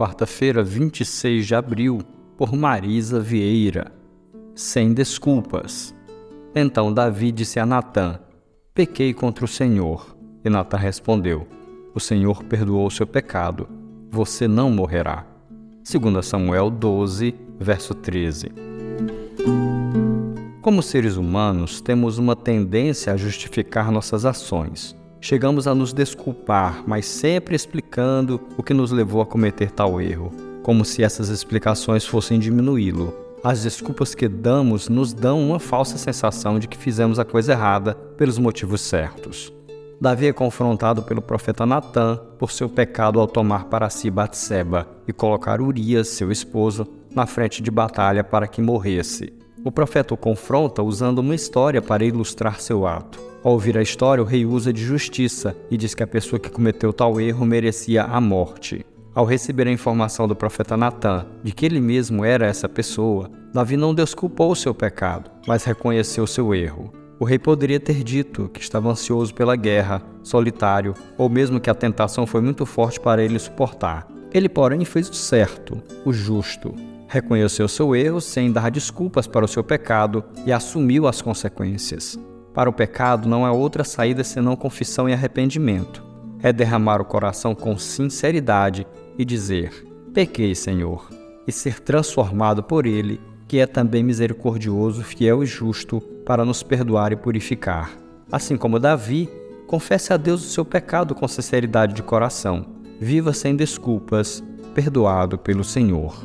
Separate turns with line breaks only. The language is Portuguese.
quarta-feira, 26 de abril, por Marisa Vieira. Sem desculpas. Então Davi disse a Natã: Pequei contra o Senhor. E Natã respondeu: O Senhor perdoou seu pecado. Você não morrerá. 2 Samuel 12, verso 13. Como seres humanos, temos uma tendência a justificar nossas ações. Chegamos a nos desculpar, mas sempre explicando o que nos levou a cometer tal erro, como se essas explicações fossem diminuí-lo. As desculpas que damos nos dão uma falsa sensação de que fizemos a coisa errada pelos motivos certos. Davi é confrontado pelo profeta Natã por seu pecado ao tomar para si Batseba e colocar Urias, seu esposo, na frente de batalha para que morresse. O profeta o confronta usando uma história para ilustrar seu ato. Ao ouvir a história, o rei usa de justiça e diz que a pessoa que cometeu tal erro merecia a morte. Ao receber a informação do profeta Natã de que ele mesmo era essa pessoa, Davi não desculpou o seu pecado, mas reconheceu seu erro. O rei poderia ter dito que estava ansioso pela guerra, solitário, ou mesmo que a tentação foi muito forte para ele suportar. Ele, porém, fez o certo, o justo. Reconheceu seu erro sem dar desculpas para o seu pecado e assumiu as consequências. Para o pecado não há outra saída senão confissão e arrependimento. É derramar o coração com sinceridade e dizer: Pequei, Senhor, e ser transformado por Ele, que é também misericordioso, fiel e justo, para nos perdoar e purificar. Assim como Davi, confesse a Deus o seu pecado com sinceridade de coração. Viva sem desculpas, perdoado pelo Senhor.